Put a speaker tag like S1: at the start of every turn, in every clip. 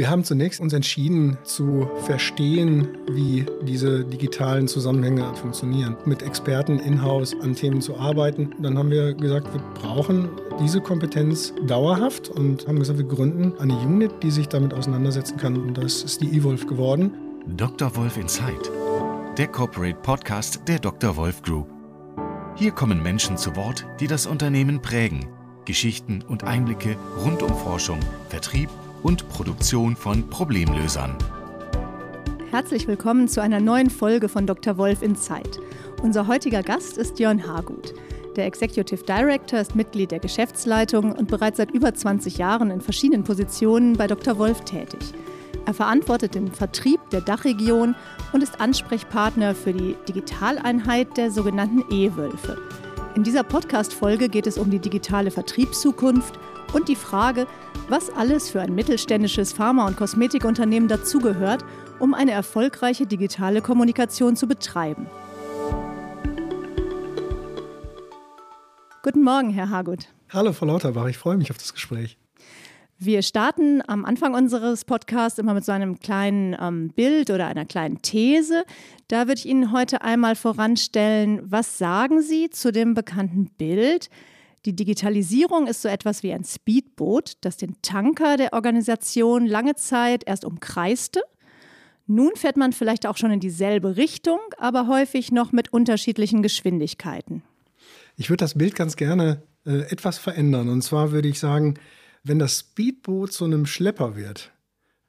S1: Wir haben zunächst uns entschieden zu verstehen, wie diese digitalen Zusammenhänge funktionieren, mit Experten in-house an Themen zu arbeiten. Dann haben wir gesagt, wir brauchen diese Kompetenz dauerhaft und haben gesagt, wir gründen eine Unit, die sich damit auseinandersetzen kann. Und das ist die eWolf geworden.
S2: Dr. Wolf Insight, der Corporate Podcast der Dr. Wolf Group. Hier kommen Menschen zu Wort, die das Unternehmen prägen. Geschichten und Einblicke rund um Forschung, Vertrieb und Produktion von Problemlösern.
S3: Herzlich willkommen zu einer neuen Folge von Dr. Wolf in Zeit. Unser heutiger Gast ist Jörn Hargut. Der Executive Director ist Mitglied der Geschäftsleitung und bereits seit über 20 Jahren in verschiedenen Positionen bei Dr. Wolf tätig. Er verantwortet den Vertrieb der Dachregion und ist Ansprechpartner für die Digitaleinheit der sogenannten E-Wölfe. In dieser Podcast-Folge geht es um die digitale Vertriebszukunft und die Frage, was alles für ein mittelständisches Pharma- und Kosmetikunternehmen dazugehört, um eine erfolgreiche digitale Kommunikation zu betreiben. Guten Morgen, Herr Hagut.
S1: Hallo, Frau Lauterbach, ich freue mich auf das Gespräch.
S3: Wir starten am Anfang unseres Podcasts immer mit so einem kleinen ähm, Bild oder einer kleinen These. Da würde ich Ihnen heute einmal voranstellen, was sagen Sie zu dem bekannten Bild? Die Digitalisierung ist so etwas wie ein Speedboot, das den Tanker der Organisation lange Zeit erst umkreiste. Nun fährt man vielleicht auch schon in dieselbe Richtung, aber häufig noch mit unterschiedlichen Geschwindigkeiten.
S1: Ich würde das Bild ganz gerne äh, etwas verändern. Und zwar würde ich sagen, wenn das Speedboot zu einem Schlepper wird,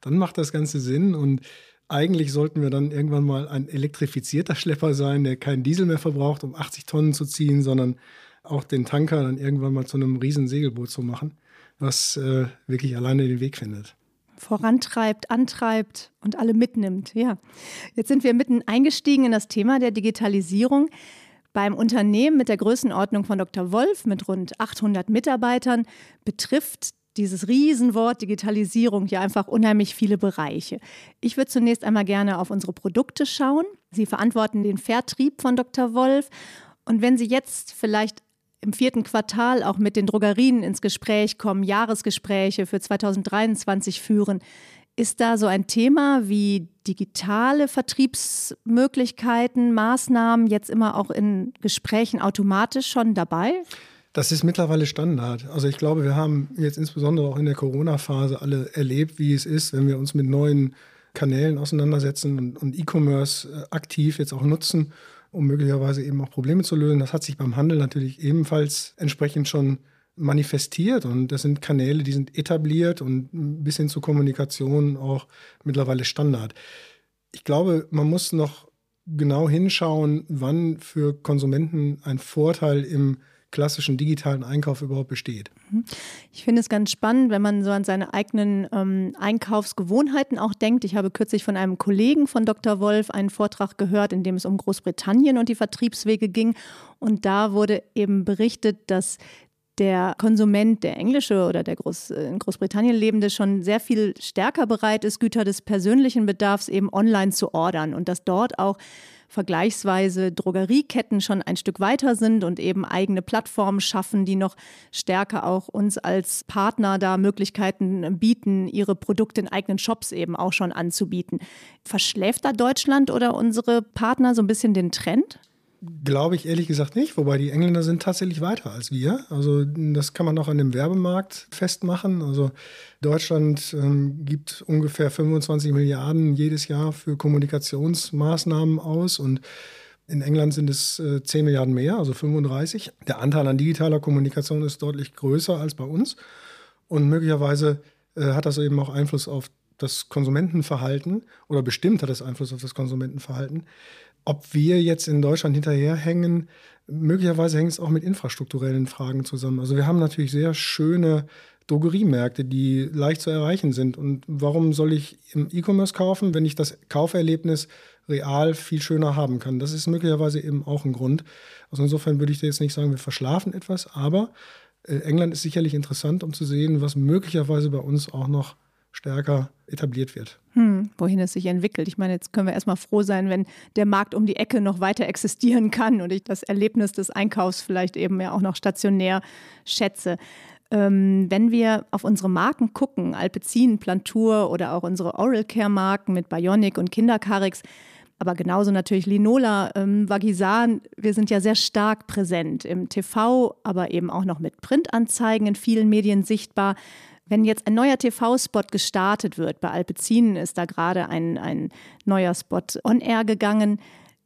S1: dann macht das Ganze Sinn und eigentlich sollten wir dann irgendwann mal ein elektrifizierter Schlepper sein, der keinen Diesel mehr verbraucht, um 80 Tonnen zu ziehen, sondern auch den Tanker dann irgendwann mal zu einem riesen Segelboot zu machen, was äh, wirklich alleine den Weg findet.
S3: Vorantreibt, antreibt und alle mitnimmt. Ja. Jetzt sind wir mitten eingestiegen in das Thema der Digitalisierung. Beim Unternehmen mit der Größenordnung von Dr. Wolf mit rund 800 Mitarbeitern betrifft dieses Riesenwort Digitalisierung ja einfach unheimlich viele Bereiche. Ich würde zunächst einmal gerne auf unsere Produkte schauen. Sie verantworten den Vertrieb von Dr. Wolf. Und wenn Sie jetzt vielleicht im vierten Quartal auch mit den Drogerien ins Gespräch kommen, Jahresgespräche für 2023 führen. Ist da so ein Thema wie digitale Vertriebsmöglichkeiten, Maßnahmen jetzt immer auch in Gesprächen automatisch schon dabei?
S1: Das ist mittlerweile Standard. Also ich glaube, wir haben jetzt insbesondere auch in der Corona-Phase alle erlebt, wie es ist, wenn wir uns mit neuen Kanälen auseinandersetzen und, und E-Commerce äh, aktiv jetzt auch nutzen um möglicherweise eben auch Probleme zu lösen. Das hat sich beim Handel natürlich ebenfalls entsprechend schon manifestiert und das sind Kanäle, die sind etabliert und bis hin zur Kommunikation auch mittlerweile Standard. Ich glaube, man muss noch genau hinschauen, wann für Konsumenten ein Vorteil im klassischen digitalen Einkauf überhaupt besteht.
S3: Ich finde es ganz spannend, wenn man so an seine eigenen ähm, Einkaufsgewohnheiten auch denkt. Ich habe kürzlich von einem Kollegen von Dr. Wolf einen Vortrag gehört, in dem es um Großbritannien und die Vertriebswege ging. Und da wurde eben berichtet, dass der Konsument, der englische oder der Groß, in Großbritannien lebende, schon sehr viel stärker bereit ist, Güter des persönlichen Bedarfs eben online zu ordern und dass dort auch vergleichsweise Drogerieketten schon ein Stück weiter sind und eben eigene Plattformen schaffen, die noch stärker auch uns als Partner da Möglichkeiten bieten, ihre Produkte in eigenen Shops eben auch schon anzubieten. Verschläft da Deutschland oder unsere Partner so ein bisschen den Trend?
S1: Glaube ich ehrlich gesagt nicht, wobei die Engländer sind tatsächlich weiter als wir. Also das kann man auch an dem Werbemarkt festmachen. Also Deutschland ähm, gibt ungefähr 25 Milliarden jedes Jahr für Kommunikationsmaßnahmen aus und in England sind es äh, 10 Milliarden mehr, also 35. Der Anteil an digitaler Kommunikation ist deutlich größer als bei uns und möglicherweise äh, hat das eben auch Einfluss auf das Konsumentenverhalten oder bestimmt hat es Einfluss auf das Konsumentenverhalten. Ob wir jetzt in Deutschland hinterherhängen, möglicherweise hängt es auch mit infrastrukturellen Fragen zusammen. Also wir haben natürlich sehr schöne Drogeriemärkte, die leicht zu erreichen sind. Und warum soll ich im E-Commerce kaufen, wenn ich das Kauferlebnis real viel schöner haben kann? Das ist möglicherweise eben auch ein Grund. Also insofern würde ich jetzt nicht sagen, wir verschlafen etwas, aber äh, England ist sicherlich interessant, um zu sehen, was möglicherweise bei uns auch noch stärker etabliert wird.
S3: Hm, wohin es sich entwickelt. Ich meine, jetzt können wir erstmal froh sein, wenn der Markt um die Ecke noch weiter existieren kann und ich das Erlebnis des Einkaufs vielleicht eben ja auch noch stationär schätze. Ähm, wenn wir auf unsere Marken gucken, Alpecin, Plantur oder auch unsere Oral Care Marken mit Bionic und Kindercarix, aber genauso natürlich Linola, ähm, Vagisan, wir sind ja sehr stark präsent im TV, aber eben auch noch mit Printanzeigen in vielen Medien sichtbar. Wenn jetzt ein neuer TV-Spot gestartet wird, bei Alpecin ist da gerade ein, ein neuer Spot on air gegangen,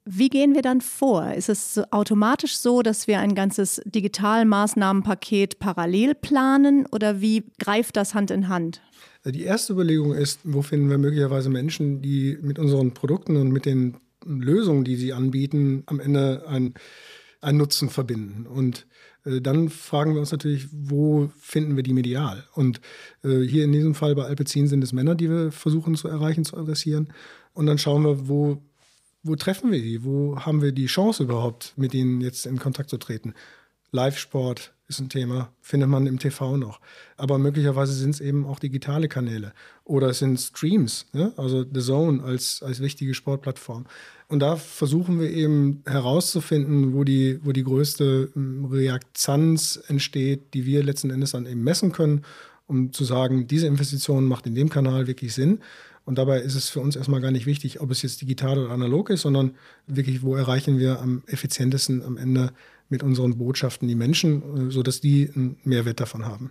S3: wie gehen wir dann vor? Ist es automatisch so, dass wir ein ganzes Digitalmaßnahmenpaket parallel planen oder wie greift das Hand in Hand?
S1: Die erste Überlegung ist, wo finden wir möglicherweise Menschen, die mit unseren Produkten und mit den Lösungen, die sie anbieten, am Ende ein, einen Nutzen verbinden. Und dann fragen wir uns natürlich, wo finden wir die medial? Und äh, hier in diesem Fall bei Alpecin sind es Männer, die wir versuchen zu erreichen, zu adressieren. Und dann schauen wir, wo wo treffen wir die? Wo haben wir die Chance überhaupt, mit ihnen jetzt in Kontakt zu treten? Live-Sport ist ein Thema, findet man im TV noch. Aber möglicherweise sind es eben auch digitale Kanäle oder es sind Streams, ne? also The Zone als, als wichtige Sportplattform. Und da versuchen wir eben herauszufinden, wo die, wo die größte hm, Reaktanz entsteht, die wir letzten Endes dann eben messen können, um zu sagen, diese Investition macht in dem Kanal wirklich Sinn. Und dabei ist es für uns erstmal gar nicht wichtig, ob es jetzt digital oder analog ist, sondern wirklich, wo erreichen wir am effizientesten am Ende mit unseren Botschaften die Menschen, äh, sodass die einen Mehrwert davon haben.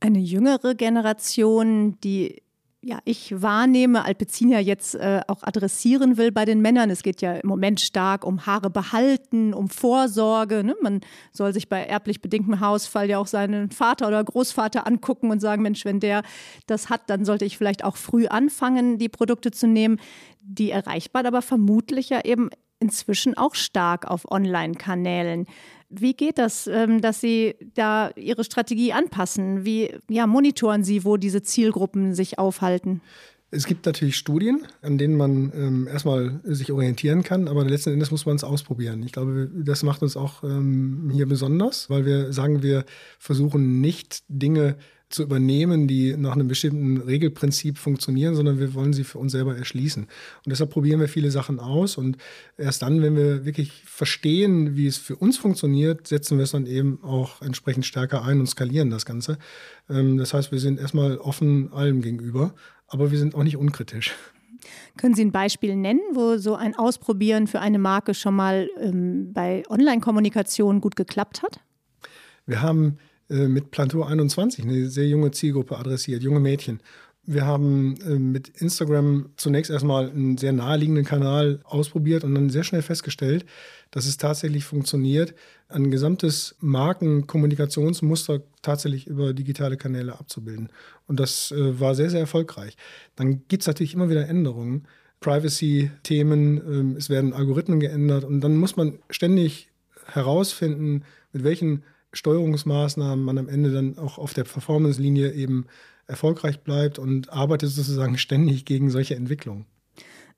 S3: Eine jüngere Generation, die ja, ich wahrnehme, Alpecin jetzt äh, auch adressieren will bei den Männern. Es geht ja im Moment stark um Haare behalten, um Vorsorge. Ne? Man soll sich bei erblich bedingtem Hausfall ja auch seinen Vater oder Großvater angucken und sagen, Mensch, wenn der das hat, dann sollte ich vielleicht auch früh anfangen, die Produkte zu nehmen. Die erreichbar, aber vermutlich ja eben inzwischen auch stark auf Online-Kanälen. Wie geht das, ähm, dass Sie da Ihre Strategie anpassen? Wie ja, monitoren Sie, wo diese Zielgruppen sich aufhalten?
S1: Es gibt natürlich Studien, an denen man ähm, erstmal sich orientieren kann, aber letzten Endes muss man es ausprobieren. Ich glaube, das macht uns auch ähm, hier besonders, weil wir sagen, wir versuchen nicht Dinge zu übernehmen, die nach einem bestimmten Regelprinzip funktionieren, sondern wir wollen sie für uns selber erschließen. Und deshalb probieren wir viele Sachen aus und erst dann, wenn wir wirklich verstehen, wie es für uns funktioniert, setzen wir es dann eben auch entsprechend stärker ein und skalieren das Ganze. Ähm, das heißt, wir sind erstmal offen allem gegenüber, aber wir sind auch nicht unkritisch.
S3: Können Sie ein Beispiel nennen, wo so ein Ausprobieren für eine Marke schon mal ähm, bei Online-Kommunikation gut geklappt hat?
S1: Wir haben äh, mit Plantur 21 eine sehr junge Zielgruppe adressiert, junge Mädchen. Wir haben äh, mit Instagram zunächst erstmal einen sehr naheliegenden Kanal ausprobiert und dann sehr schnell festgestellt, dass es tatsächlich funktioniert, ein gesamtes Markenkommunikationsmuster tatsächlich über digitale Kanäle abzubilden. Und das äh, war sehr, sehr erfolgreich. Dann gibt es natürlich immer wieder Änderungen. Privacy-Themen, ähm, es werden Algorithmen geändert und dann muss man ständig herausfinden, mit welchen Steuerungsmaßnahmen man am Ende dann auch auf der Performance-Linie eben erfolgreich bleibt und arbeitet sozusagen ständig gegen solche Entwicklungen.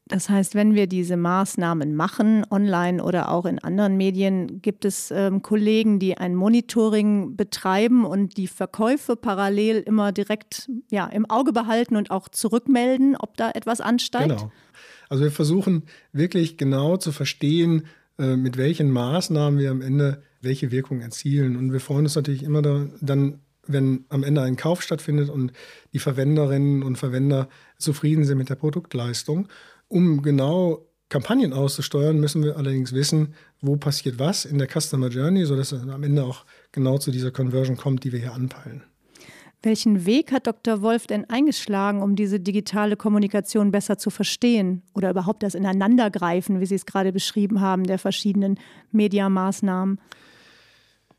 S3: Das heißt, wenn wir diese Maßnahmen machen, online oder auch in anderen Medien, gibt es ähm, Kollegen, die ein Monitoring betreiben und die Verkäufe parallel immer direkt ja, im Auge behalten und auch zurückmelden, ob da etwas ansteigt?
S1: Genau. Also wir versuchen wirklich genau zu verstehen, äh, mit welchen Maßnahmen wir am Ende welche Wirkung erzielen. Und wir freuen uns natürlich immer da, dann, wenn am Ende ein Kauf stattfindet und die Verwenderinnen und Verwender zufrieden sind mit der Produktleistung. Um genau Kampagnen auszusteuern, müssen wir allerdings wissen, wo passiert was in der Customer Journey, sodass es am Ende auch genau zu dieser Conversion kommt, die wir hier anpeilen.
S3: Welchen Weg hat Dr. Wolf denn eingeschlagen, um diese digitale Kommunikation besser zu verstehen oder überhaupt das Ineinandergreifen, wie Sie es gerade beschrieben haben, der verschiedenen Mediamaßnahmen?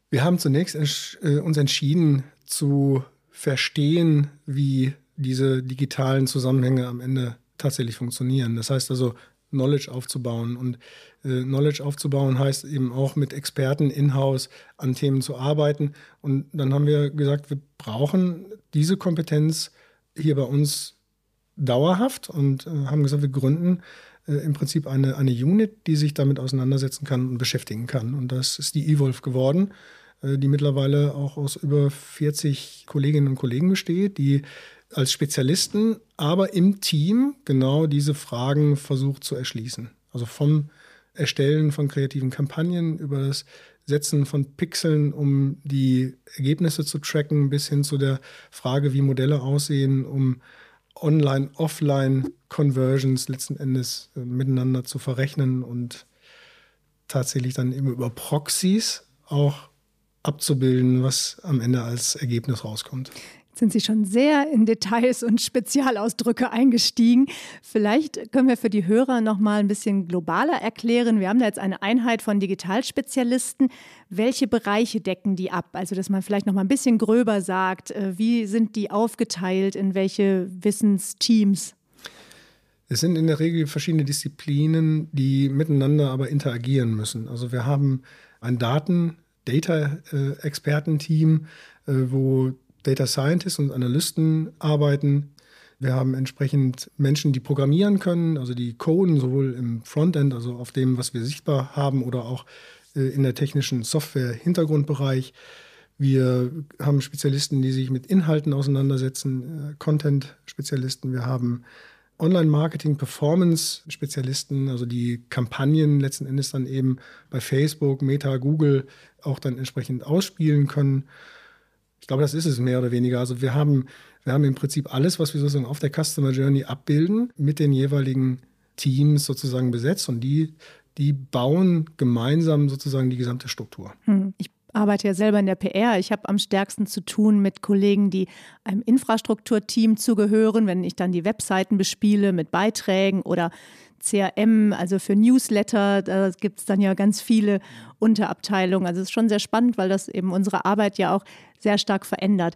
S1: Wir haben zunächst äh, uns entschieden zu verstehen, wie diese digitalen Zusammenhänge am Ende tatsächlich funktionieren. Das heißt also, Knowledge aufzubauen. Und äh, Knowledge aufzubauen heißt eben auch mit Experten in-house an Themen zu arbeiten. Und dann haben wir gesagt, wir brauchen diese Kompetenz hier bei uns dauerhaft und äh, haben gesagt, wir gründen äh, im Prinzip eine, eine Unit, die sich damit auseinandersetzen kann und beschäftigen kann. Und das ist die Evolve geworden, äh, die mittlerweile auch aus über 40 Kolleginnen und Kollegen besteht, die als Spezialisten, aber im Team genau diese Fragen versucht zu erschließen. Also vom Erstellen von kreativen Kampagnen über das Setzen von Pixeln, um die Ergebnisse zu tracken, bis hin zu der Frage, wie Modelle aussehen, um Online-Offline-Conversions letzten Endes äh, miteinander zu verrechnen und tatsächlich dann eben über Proxys auch abzubilden, was am Ende als Ergebnis rauskommt
S3: sind Sie schon sehr in Details und Spezialausdrücke eingestiegen. Vielleicht können wir für die Hörer noch mal ein bisschen globaler erklären. Wir haben da jetzt eine Einheit von Digitalspezialisten. Welche Bereiche decken die ab? Also, dass man vielleicht noch mal ein bisschen gröber sagt, äh, wie sind die aufgeteilt in welche Wissensteams?
S1: Es sind in der Regel verschiedene Disziplinen, die miteinander aber interagieren müssen. Also wir haben ein Daten Data-Expertenteam, äh, wo Data Scientists und Analysten arbeiten. Wir haben entsprechend Menschen, die programmieren können, also die coden, sowohl im Frontend, also auf dem, was wir sichtbar haben, oder auch äh, in der technischen Software-Hintergrundbereich. Wir haben Spezialisten, die sich mit Inhalten auseinandersetzen, äh, Content-Spezialisten. Wir haben Online-Marketing-Performance-Spezialisten, also die Kampagnen letzten Endes dann eben bei Facebook, Meta, Google auch dann entsprechend ausspielen können. Ich glaube, das ist es mehr oder weniger. Also wir haben, wir haben im Prinzip alles, was wir sozusagen auf der Customer Journey abbilden, mit den jeweiligen Teams sozusagen besetzt und die, die bauen gemeinsam sozusagen die gesamte Struktur.
S3: Hm. Ich arbeite ja selber in der PR. Ich habe am stärksten zu tun mit Kollegen, die einem Infrastrukturteam zugehören, wenn ich dann die Webseiten bespiele mit Beiträgen oder CRM, also für Newsletter, da gibt es dann ja ganz viele Unterabteilungen. Also es ist schon sehr spannend, weil das eben unsere Arbeit ja auch sehr stark verändert.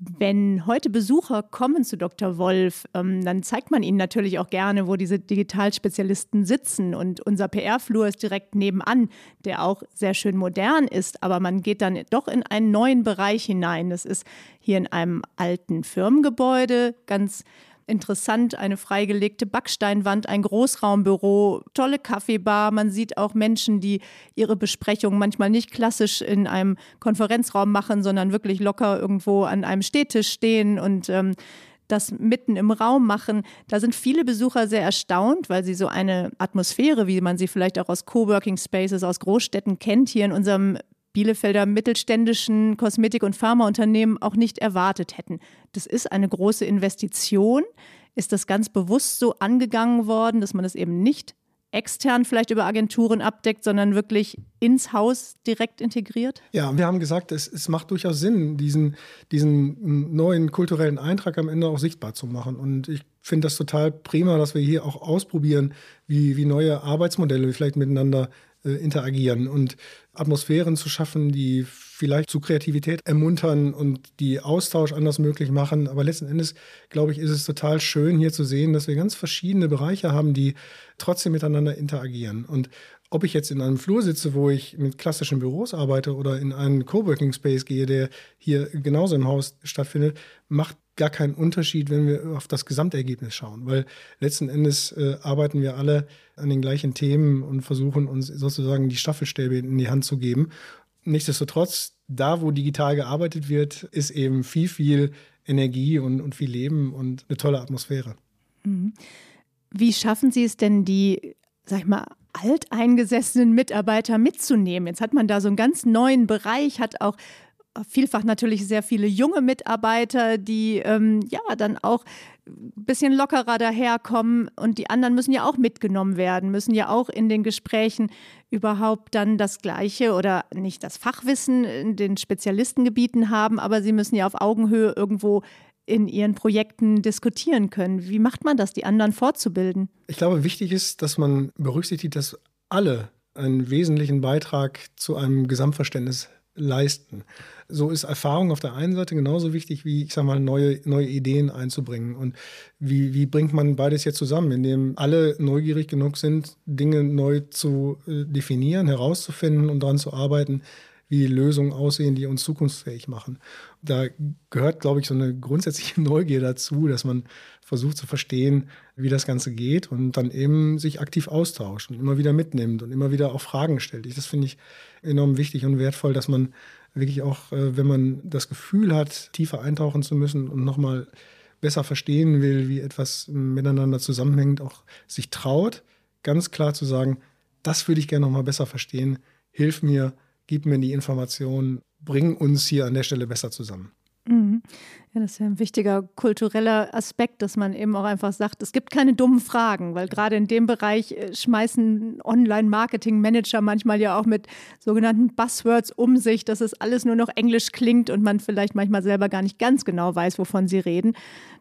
S3: Wenn heute Besucher kommen zu Dr. Wolf, ähm, dann zeigt man ihnen natürlich auch gerne, wo diese Digitalspezialisten sitzen. Und unser PR-Flur ist direkt nebenan, der auch sehr schön modern ist. Aber man geht dann doch in einen neuen Bereich hinein. Das ist hier in einem alten Firmengebäude, ganz interessant, eine freigelegte Backsteinwand, ein Großraumbüro, tolle Kaffeebar. Man sieht auch Menschen, die ihre Besprechungen manchmal nicht klassisch in einem Konferenzraum machen, sondern wirklich locker irgendwo an einem Stehtisch stehen und ähm, das mitten im Raum machen. Da sind viele Besucher sehr erstaunt, weil sie so eine Atmosphäre, wie man sie vielleicht auch aus Coworking Spaces aus Großstädten kennt, hier in unserem Bielefelder mittelständischen Kosmetik- und Pharmaunternehmen auch nicht erwartet hätten. Das ist eine große Investition. Ist das ganz bewusst so angegangen worden, dass man das eben nicht extern vielleicht über Agenturen abdeckt, sondern wirklich ins Haus direkt integriert?
S1: Ja, wir haben gesagt, es, es macht durchaus Sinn, diesen, diesen neuen kulturellen Eintrag am Ende auch sichtbar zu machen. Und ich finde das total prima, dass wir hier auch ausprobieren, wie, wie neue Arbeitsmodelle vielleicht miteinander äh, interagieren und Atmosphären zu schaffen, die vielleicht zu Kreativität ermuntern und die Austausch anders möglich machen. Aber letzten Endes, glaube ich, ist es total schön hier zu sehen, dass wir ganz verschiedene Bereiche haben, die trotzdem miteinander interagieren. Und ob ich jetzt in einem Flur sitze, wo ich mit klassischen Büros arbeite oder in einen Coworking Space gehe, der hier genauso im Haus stattfindet, macht gar keinen Unterschied, wenn wir auf das Gesamtergebnis schauen, weil letzten Endes äh, arbeiten wir alle an den gleichen Themen und versuchen uns sozusagen die Staffelstäbe in die Hand zu geben. Nichtsdestotrotz, da wo digital gearbeitet wird, ist eben viel, viel Energie und, und viel Leben und eine tolle Atmosphäre.
S3: Mhm. Wie schaffen Sie es denn, die, sag ich mal, alteingesessenen Mitarbeiter mitzunehmen? Jetzt hat man da so einen ganz neuen Bereich, hat auch vielfach natürlich sehr viele junge Mitarbeiter, die ähm, ja dann auch ein bisschen lockerer daherkommen und die anderen müssen ja auch mitgenommen werden, müssen ja auch in den Gesprächen überhaupt dann das Gleiche oder nicht das Fachwissen in den Spezialistengebieten haben, aber sie müssen ja auf Augenhöhe irgendwo in ihren Projekten diskutieren können. Wie macht man das, die anderen fortzubilden?
S1: Ich glaube, wichtig ist, dass man berücksichtigt, dass alle einen wesentlichen Beitrag zu einem Gesamtverständnis leisten. So ist Erfahrung auf der einen Seite genauso wichtig wie, ich sag mal, neue, neue Ideen einzubringen. Und wie, wie bringt man beides jetzt zusammen, indem alle neugierig genug sind, Dinge neu zu äh, definieren, herauszufinden und daran zu arbeiten, wie Lösungen aussehen, die uns zukunftsfähig machen. Da gehört, glaube ich, so eine grundsätzliche Neugier dazu, dass man versucht zu verstehen, wie das Ganze geht und dann eben sich aktiv austauscht und immer wieder mitnimmt und immer wieder auch Fragen stellt. Das finde ich enorm wichtig und wertvoll, dass man wirklich auch, äh, wenn man das Gefühl hat, tiefer eintauchen zu müssen und nochmal besser verstehen will, wie etwas miteinander zusammenhängt, auch sich traut, ganz klar zu sagen, das würde ich gerne nochmal besser verstehen, hilf mir, gib mir die Information, bring uns hier an der Stelle besser zusammen.
S3: Mhm. Ja, das ist ja ein wichtiger kultureller Aspekt, dass man eben auch einfach sagt, es gibt keine dummen Fragen, weil gerade in dem Bereich äh, schmeißen Online-Marketing-Manager manchmal ja auch mit sogenannten Buzzwords um sich, dass es alles nur noch Englisch klingt und man vielleicht manchmal selber gar nicht ganz genau weiß, wovon sie reden.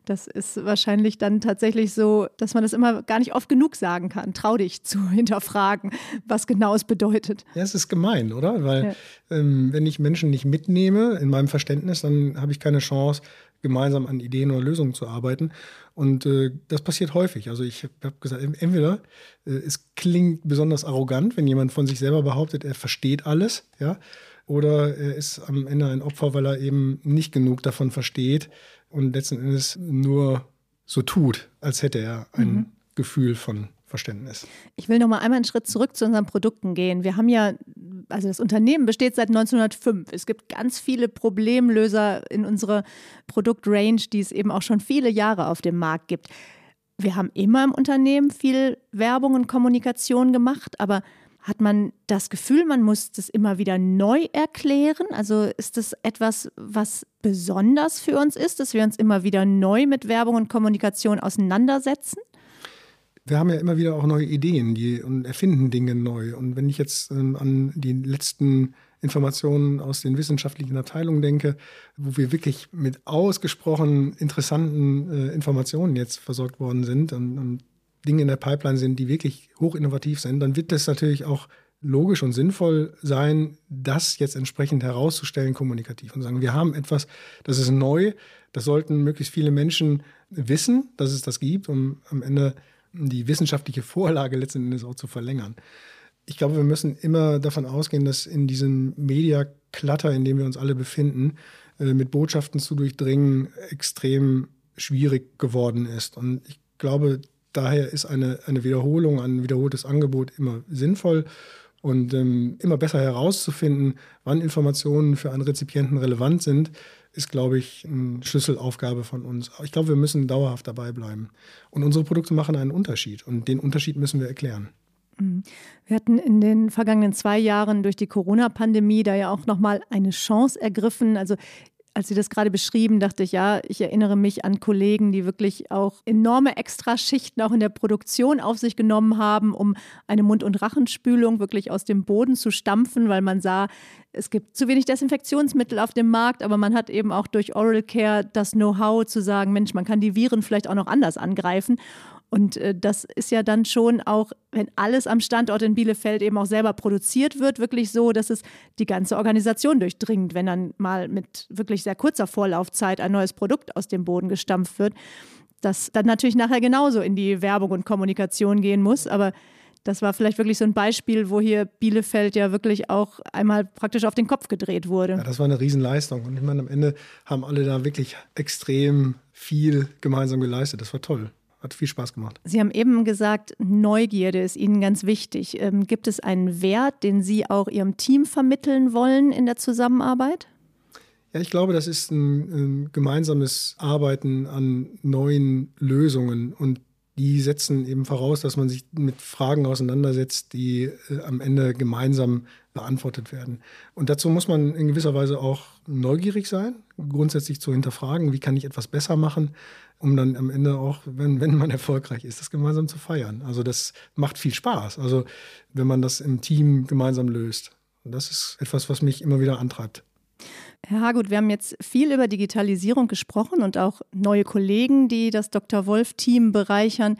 S3: Das ist wahrscheinlich dann tatsächlich so, dass man das immer gar nicht oft genug sagen kann. Trau dich zu hinterfragen, was genau es bedeutet.
S1: Ja, es ist gemein, oder? Weil ja. ähm, wenn ich Menschen nicht mitnehme in meinem Verständnis, dann habe ich keine Chance, gemeinsam an Ideen oder Lösungen zu arbeiten. Und äh, das passiert häufig. Also ich habe gesagt, entweder äh, es klingt besonders arrogant, wenn jemand von sich selber behauptet, er versteht alles, ja, oder er ist am Ende ein Opfer, weil er eben nicht genug davon versteht und letzten Endes nur so tut, als hätte er ein mhm. Gefühl von Verständnis.
S3: Ich will noch mal einmal einen Schritt zurück zu unseren Produkten gehen. Wir haben ja, also das Unternehmen besteht seit 1905. Es gibt ganz viele Problemlöser in unserer Produktrange, die es eben auch schon viele Jahre auf dem Markt gibt. Wir haben immer im Unternehmen viel Werbung und Kommunikation gemacht, aber hat man das Gefühl, man muss das immer wieder neu erklären? Also ist das etwas, was besonders für uns ist, dass wir uns immer wieder neu mit Werbung und Kommunikation auseinandersetzen?
S1: Wir haben ja immer wieder auch neue Ideen die, und erfinden Dinge neu. Und wenn ich jetzt ähm, an die letzten Informationen aus den wissenschaftlichen Abteilungen denke, wo wir wirklich mit ausgesprochen interessanten äh, Informationen jetzt versorgt worden sind und, und Dinge in der Pipeline sind, die wirklich hochinnovativ sind, dann wird das natürlich auch logisch und sinnvoll sein, das jetzt entsprechend herauszustellen, kommunikativ und sagen, wir haben etwas, das ist neu, das sollten möglichst viele Menschen wissen, dass es das gibt, um am Ende die wissenschaftliche Vorlage letzten Endes auch zu verlängern. Ich glaube, wir müssen immer davon ausgehen, dass in diesem Media-Clutter, in dem wir uns alle befinden, äh, mit Botschaften zu durchdringen, extrem schwierig geworden ist. Und ich glaube, daher ist eine, eine Wiederholung, ein wiederholtes Angebot immer sinnvoll und ähm, immer besser herauszufinden, wann Informationen für einen Rezipienten relevant sind, ist, glaube ich, eine Schlüsselaufgabe von uns. Ich glaube, wir müssen dauerhaft dabei bleiben. Und unsere Produkte machen einen Unterschied und den Unterschied müssen wir erklären.
S3: Mhm. Wir hatten in den vergangenen zwei Jahren durch die Corona-Pandemie da ja auch nochmal eine Chance ergriffen. Also als Sie das gerade beschrieben, dachte ich, ja, ich erinnere mich an Kollegen, die wirklich auch enorme Extraschichten auch in der Produktion auf sich genommen haben, um eine Mund- und Rachenspülung wirklich aus dem Boden zu stampfen, weil man sah, es gibt zu wenig Desinfektionsmittel auf dem Markt, aber man hat eben auch durch Oral Care das Know-how zu sagen, Mensch, man kann die Viren vielleicht auch noch anders angreifen. Und äh, das ist ja dann schon auch, wenn alles am Standort in Bielefeld eben auch selber produziert wird, wirklich so, dass es die ganze Organisation durchdringt, wenn dann mal mit wirklich sehr kurzer Vorlaufzeit ein neues Produkt aus dem Boden gestampft wird, das dann natürlich nachher genauso in die Werbung und Kommunikation gehen muss. Aber das war vielleicht wirklich so ein Beispiel, wo hier Bielefeld ja wirklich auch einmal praktisch auf den Kopf gedreht wurde.
S1: Ja, das war eine Riesenleistung. Und ich meine, am Ende haben alle da wirklich extrem viel gemeinsam geleistet. Das war toll hat viel Spaß gemacht.
S3: Sie haben eben gesagt, Neugierde ist Ihnen ganz wichtig. Ähm, gibt es einen Wert, den Sie auch Ihrem Team vermitteln wollen in der Zusammenarbeit?
S1: Ja, ich glaube, das ist ein, ein gemeinsames Arbeiten an neuen Lösungen und die setzen eben voraus, dass man sich mit Fragen auseinandersetzt, die äh, am Ende gemeinsam beantwortet werden. Und dazu muss man in gewisser Weise auch neugierig sein, grundsätzlich zu hinterfragen, wie kann ich etwas besser machen, um dann am Ende auch, wenn, wenn man erfolgreich ist, das gemeinsam zu feiern. Also das macht viel Spaß. Also wenn man das im Team gemeinsam löst. Und das ist etwas, was mich immer wieder antreibt.
S3: Herr Hagut, wir haben jetzt viel über Digitalisierung gesprochen und auch neue Kollegen, die das Dr. Wolf-Team bereichern.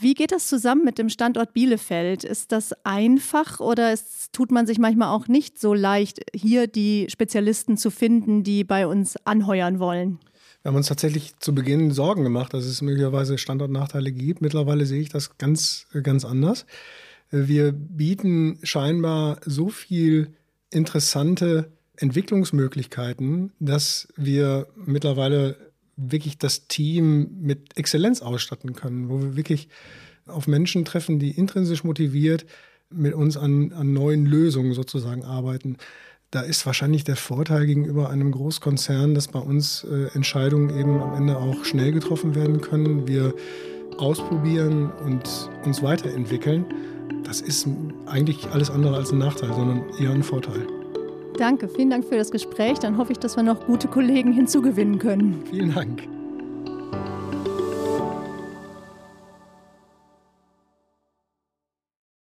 S3: Wie geht das zusammen mit dem Standort Bielefeld? Ist das einfach oder ist, tut man sich manchmal auch nicht so leicht, hier die Spezialisten zu finden, die bei uns anheuern wollen?
S1: Wir haben uns tatsächlich zu Beginn Sorgen gemacht, dass es möglicherweise Standortnachteile gibt. Mittlerweile sehe ich das ganz, ganz anders. Wir bieten scheinbar so viel interessante Entwicklungsmöglichkeiten, dass wir mittlerweile wirklich das Team mit Exzellenz ausstatten können, wo wir wirklich auf Menschen treffen, die intrinsisch motiviert mit uns an, an neuen Lösungen sozusagen arbeiten. Da ist wahrscheinlich der Vorteil gegenüber einem Großkonzern, dass bei uns äh, Entscheidungen eben am Ende auch schnell getroffen werden können. Wir ausprobieren und uns weiterentwickeln. Das ist eigentlich alles andere als ein Nachteil, sondern eher ein Vorteil.
S3: Danke, vielen Dank für das Gespräch. Dann hoffe ich, dass wir noch gute Kollegen hinzugewinnen können.
S1: Vielen Dank.